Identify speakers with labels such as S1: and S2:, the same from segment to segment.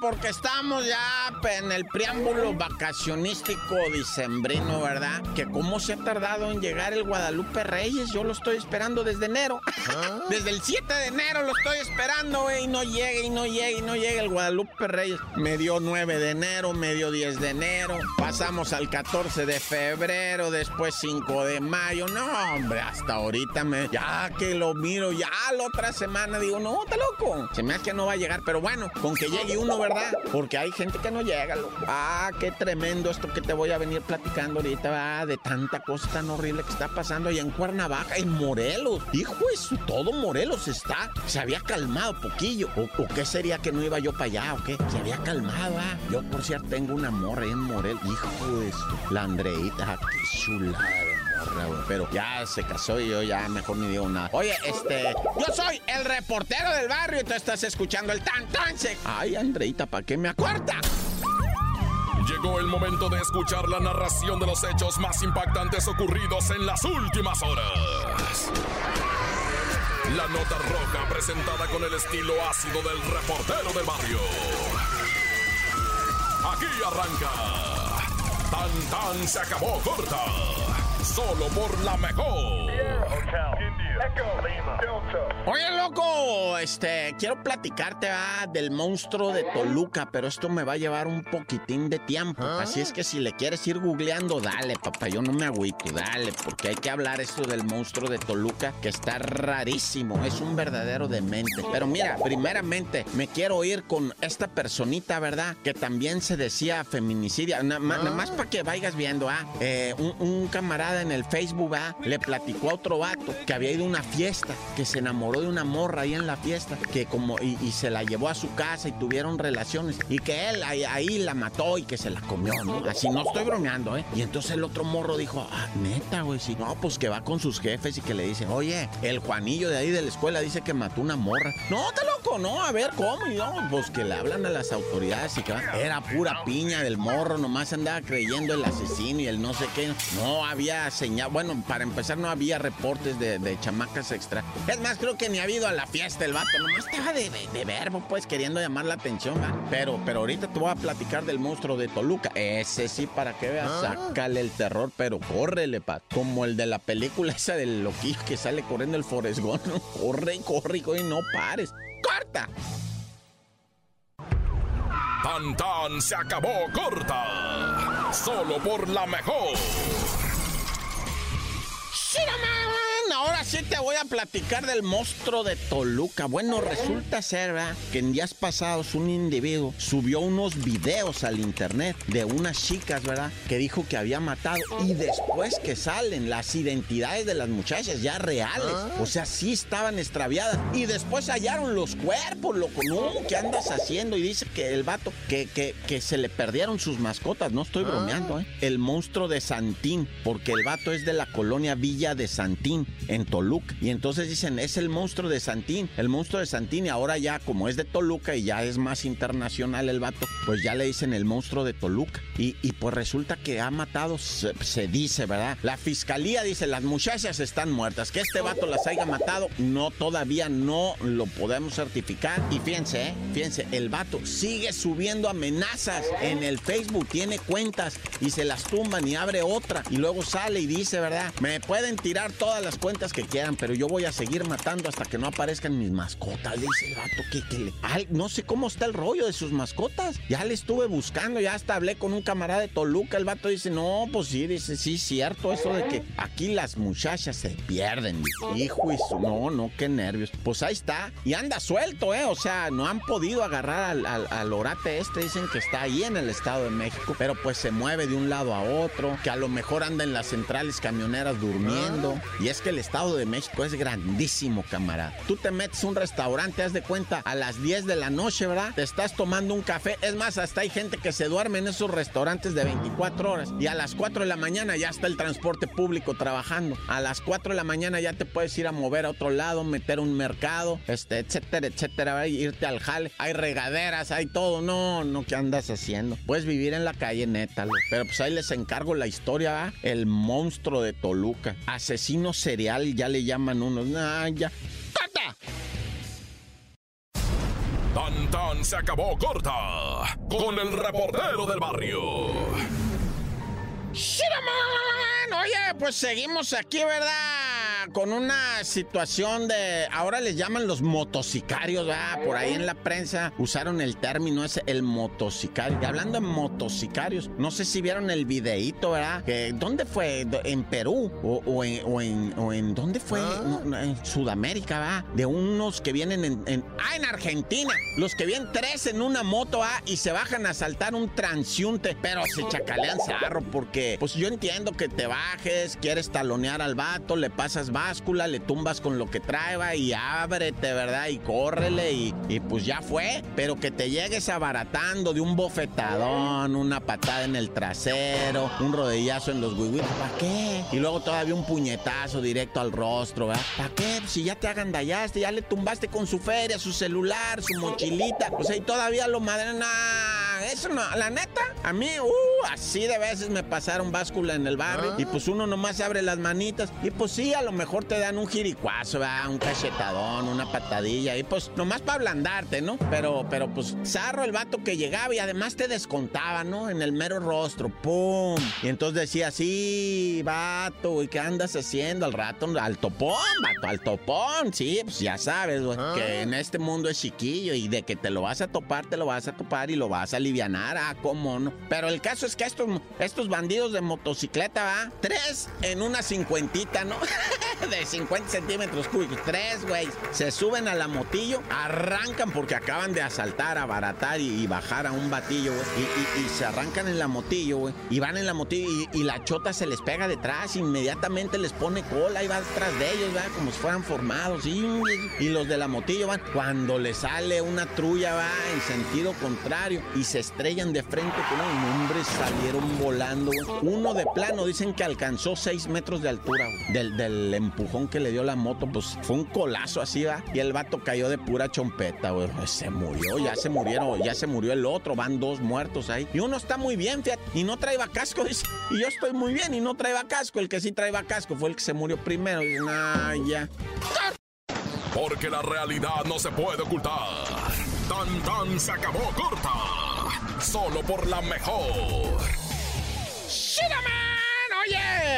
S1: Porque estamos ya en el preámbulo vacacionístico dicembrino, ¿verdad? Que cómo se ha tardado en llegar el Guadalupe Reyes. Yo lo estoy esperando desde enero.
S2: ¿Ah?
S1: Desde el 7 de enero lo estoy esperando, güey. Y no llega, y no llega, y no llega el Guadalupe Reyes. Me dio 9 de enero, me dio 10 de enero. Pasamos al 14 de febrero, después 5 de mayo. No, hombre, hasta ahorita me. Ya que lo miro, ya la otra semana digo, no, está loco. Se me hace que no va a llegar, pero bueno, con que llegue uno, ¿verdad? Porque hay gente que no llega, loco. Ah, qué tremendo esto que te voy a venir platicando ahorita, de tanta cosa tan horrible que está pasando allá en Cuernavaca, en Morelos. Hijo eso, todo Morelos está. Se había calmado poquillo. ¿O, o qué sería que no iba yo para allá o qué? Se había calmado. Yo, por cierto, tengo una morra en Morelos. Hijo eso. La Andreita, qué chulada Pero ya se casó y yo ya mejor ni digo nada. Oye, este, yo soy el reportero del barrio y tú estás escuchando el tan tan sec. Ay, Andreita, ¿para qué me acuerda?
S3: Llegó el momento de escuchar la narración de los hechos más impactantes ocurridos en las últimas horas. La nota roja presentada con el estilo ácido del reportero del barrio. Aquí arranca. Tan tan se acabó corta. Solo por la mejor.
S1: Oye, loco, este, quiero platicarte ah, del monstruo de Toluca, pero esto me va a llevar un poquitín de tiempo. Así es que si le quieres ir googleando, dale, papá, yo no me agüito, dale, porque hay que hablar esto del monstruo de Toluca, que está rarísimo, es un verdadero demente. Pero mira, primeramente, me quiero ir con esta personita, ¿verdad? Que también se decía feminicidia, nada más para que vayas viendo, ah, eh, un, un camarada en el Facebook, ah, le platicó a otro vato que había ido una fiesta, que se enamoró de una morra ahí en la fiesta, que como, y, se la llevó a su casa y tuvieron relaciones, y que él ahí, la mató y que se la comió, ¿no? Así no estoy bromeando, ¿eh? Y entonces el otro morro dijo, ah, neta, güey, sí. No, pues que va con sus jefes y que le dicen, oye, el Juanillo de ahí de la escuela dice que mató una morra. No, está loco, no, a ver, ¿cómo? Y no, pues que le hablan a las autoridades y que va. Era pura piña del morro, nomás andaba creyendo el asesino y el no sé qué. No había señal, bueno, para empezar no había reportes de, de chamacas extra. Es más, creo que ni ha habido a la fiesta el vato, nomás estaba de, de, de verbo, pues queriendo llamar la atención, ¿va? Pero, pero ahorita te voy a platicar del monstruo de Toluca. Ese sí, para que veas, sácale el terror, pero córrele, pa. Como el de la película esa del loquillo que sale corriendo el Foresgón. Corre y corre y corre y no pares.
S3: Tan tan se acabó corta. Solo por la mejor.
S1: ¡Shiraman! Sí te voy a platicar del monstruo de Toluca. Bueno, resulta ser ¿verdad? que en días pasados un individuo subió unos videos al internet de unas chicas, ¿verdad? Que dijo que había matado y después que salen las identidades de las muchachas ya reales. O sea, sí estaban extraviadas y después hallaron los cuerpos, loco. No, ¿qué andas haciendo? Y dice que el vato, que, que, que se le perdieron sus mascotas. No estoy bromeando, ¿eh? El monstruo de Santín, porque el vato es de la colonia Villa de Santín en Toluca. Y entonces dicen, es el monstruo de Santín, el monstruo de Santín. Y ahora ya, como es de Toluca y ya es más internacional el vato, pues ya le dicen el monstruo de Toluca. Y, pues resulta que ha matado, se, se, dice, ¿verdad? La fiscalía dice, las muchachas están muertas. Que este vato las haya matado, no, todavía no lo podemos certificar. Y fíjense, ¿eh? Fíjense, el vato sigue subiendo amenazas en el Facebook, tiene cuentas y se las tumban y abre otra. Y luego sale y dice, ¿verdad? Me pueden tirar todas las cuentas que quieran, pero yo voy a seguir matando hasta que no aparezcan mis mascotas. Dice el vato que, que le... No sé cómo está el rollo de sus mascotas. Ya le estuve buscando, ya hasta hablé con un camarada de Toluca. El vato dice, no, pues sí, dice, sí, cierto, eso de que aquí las muchachas se pierden. Hijo y su... No, no, qué nervios. Pues ahí está. Y anda suelto, ¿eh? O sea, no han podido agarrar al, al, al orate este. Dicen que está ahí en el Estado de México, pero pues se mueve de un lado a otro, que a lo mejor anda en las centrales camioneras durmiendo. Y es que el Estado Estado de México es grandísimo, camarada. Tú te metes a un restaurante, haz de cuenta, a las 10 de la noche, ¿verdad? Te estás tomando un café. Es más, hasta hay gente que se duerme en esos restaurantes de 24 horas. Y a las 4 de la mañana ya está el transporte público trabajando. A las 4 de la mañana ya te puedes ir a mover a otro lado, meter un mercado, este, etcétera, etcétera, irte al jale. Hay regaderas, hay todo. No, no, ¿qué andas haciendo? Puedes vivir en la calle neta, pero pues ahí les encargo la historia, El monstruo de Toluca. Asesino serial, ya le llaman unos. Ah, ya. ¡Corta!
S3: Tan tan se acabó corta con el reportero del barrio.
S1: ¡Shiraman! Oye, pues seguimos aquí, ¿verdad? Con una situación de. Ahora les llaman los motocicarios, ¿verdad? Por ahí en la prensa usaron el término ese, el motocicario. Y hablando de motocicarios, no sé si vieron el videíto, ¿verdad? Que, ¿Dónde fue? ¿En Perú? ¿O, en, o, en, dónde fue? Ah. en Sudamérica, ¿verdad? De unos que vienen en, Ah, en Argentina. Los que vienen tres en una moto, ¿ah? Y se bajan a saltar un transiunte. Pero se chacalean zarro porque, pues yo entiendo que te bajes, quieres talonear al vato, le pasas báscula, le tumbas con lo que traeba y ábrete, ¿verdad? Y córrele y, y pues ya fue. Pero que te llegues abaratando de un bofetadón, una patada en el trasero, un rodillazo en los huevitos, ¿para qué? Y luego todavía un puñetazo directo al rostro, ¿verdad? ¿Para qué? Pues si ya te agandallaste, ya le tumbaste con su feria, su celular, su mochilita, pues ahí todavía lo madren. eso no, la neta, a mí, uh, así de veces me pasaron báscula en el barrio y pues uno nomás abre las manitas y pues sí, a lo mejor mejor te dan un jiricuazo, un cachetadón, una patadilla, y pues nomás para ablandarte, ¿no? Pero, pero pues zarro el vato que llegaba y además te descontaba, ¿no? En el mero rostro, ¡pum! Y entonces decía, sí, vato, ¿y qué andas haciendo al rato? Al topón, vato, al topón, sí, pues ya sabes, güey, que ah. en este mundo es chiquillo y de que te lo vas a topar, te lo vas a topar y lo vas a alivianar, ah, cómo no. Pero el caso es que estos, estos bandidos de motocicleta, va, tres en una cincuentita, ¿no? de 50 centímetros cúbicos. Tres, güey. Se suben a la motillo, arrancan porque acaban de asaltar, abaratar y, bajar a un batillo, güey. Y, se arrancan en la motillo, güey. Y van en la motillo y, la chota se les pega detrás. Inmediatamente les pone cola y va detrás de ellos, ¿verdad? Como si fueran formados. Y, los de la motillo van. Cuando le sale una trulla, va en sentido contrario. Y se estrellan de frente con un hombre. Salieron volando, güey. Uno de plano dicen que alcanzó 6 metros de altura, güey. Del, del empujón que le dio la moto, pues fue un colazo así, va. Y el vato cayó de pura chompeta, güey. Pues, se murió, ya se murieron, ya se murió el otro, van dos muertos ahí. Y uno está muy bien, fíjate, y no traía casco, dice. Y yo estoy muy bien y no traía casco. El que sí traía casco fue el que se murió primero. Dice, nah, ya.
S3: Porque la realidad no se puede ocultar. Tan tan se acabó corta. Solo por la mejor.
S1: Oye,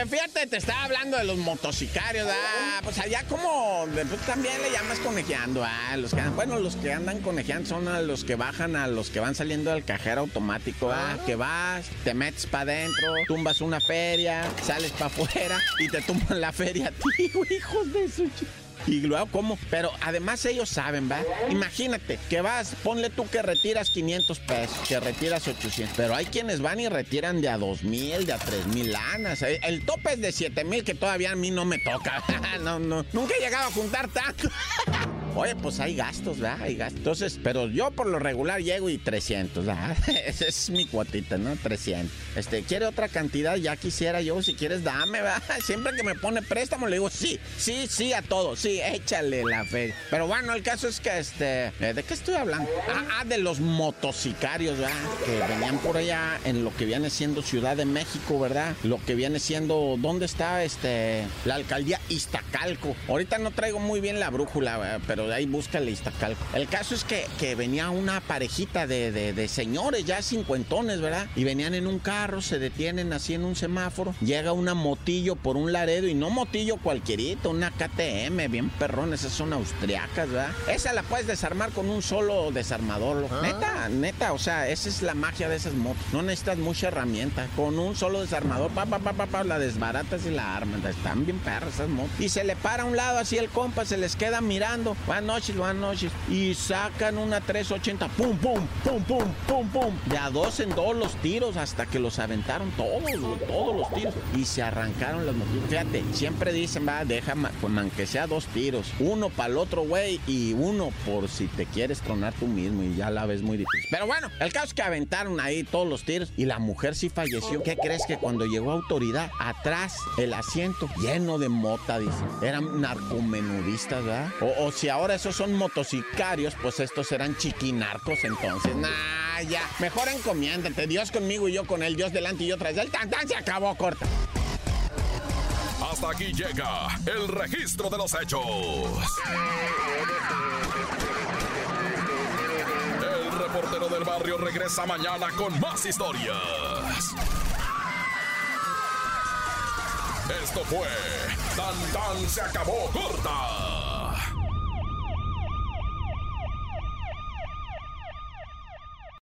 S1: fíjate, te estaba hablando de los motocicarios, ¿ah? Pues allá como pues, también le llamas conejeando, ¿ah? Los que, bueno, los que andan conejeando son a los que bajan, a los que van saliendo del cajero automático, ¿ah? Que vas, te metes para adentro, tumbas una feria, sales para afuera y te tumban la feria a ti, hijos de su y luego, ¿cómo? Pero además ellos saben, ¿va? Imagínate que vas, ponle tú que retiras 500 pesos, que retiras 800. Pero hay quienes van y retiran de a 2 mil, de a 3 mil lanas. El tope es de 7 mil, que todavía a mí no me toca. no, no. Nunca he llegado a juntar tanto. Oye, pues hay gastos, ¿verdad? Hay gastos. Entonces, pero yo por lo regular llego y 300, ¿verdad? Esa es mi cuotita, ¿no? 300. Este, ¿quiere otra cantidad? Ya quisiera yo, si quieres, dame, ¿verdad? Siempre que me pone préstamo, le digo, sí, sí, sí a todo, sí, échale la fe. Pero bueno, el caso es que, este, eh, ¿de qué estoy hablando? Ah, ah, de los motocicarios, ¿verdad? Que venían por allá en lo que viene siendo Ciudad de México, ¿verdad? Lo que viene siendo, ¿dónde está, este, la alcaldía Iztacalco? Ahorita no traigo muy bien la brújula, pero ahí búscale Iztacalco. El caso es que, que venía una parejita de, de, señores ya cincuentones, ¿verdad? Y venían en un carro, se detienen así en un semáforo, llega una motillo por un laredo y no motillo cualquierito, una KTM, bien perrón, esas son austriacas, ¿verdad? Esa la puedes desarmar con un solo desarmador, ah. neta, neta, o sea, esa es la magia de esas motos. No necesitas mucha herramienta, con un solo desarmador, pa, pa, pa, pa, pa la desbaratas y la armas, están bien perras esas motos. Y se le para a un lado así el compa, se les queda mirando, noches, buenas noches. Y sacan una 380, pum, pum, pum, pum, pum, pum. De a dos en dos los tiros hasta que los aventaron todos, todos los tiros. Y se arrancaron las motos. Fíjate, siempre dicen, va, déjame, pues aunque sea dos tiros. Uno para el otro güey y uno por si te quieres tronar tú mismo y ya la ves muy difícil. Pero bueno, el caso es que aventaron ahí todos los tiros y la mujer sí falleció. ¿Qué crees que cuando llegó autoridad, atrás el asiento lleno de mota, dice? Eran narcomenudistas, ¿verdad? O, si ahora esos son motocicarios, pues estos eran chiquinarcos entonces. Nah, ya. Mejor encomiéndate. Dios conmigo y yo con él. Dios delante y yo tras él. Tan, tan, se acabó, corta.
S3: Hasta aquí llega el registro de los hechos. El reportero del barrio regresa mañana con más historias. Esto fue Tan Tan se acabó corta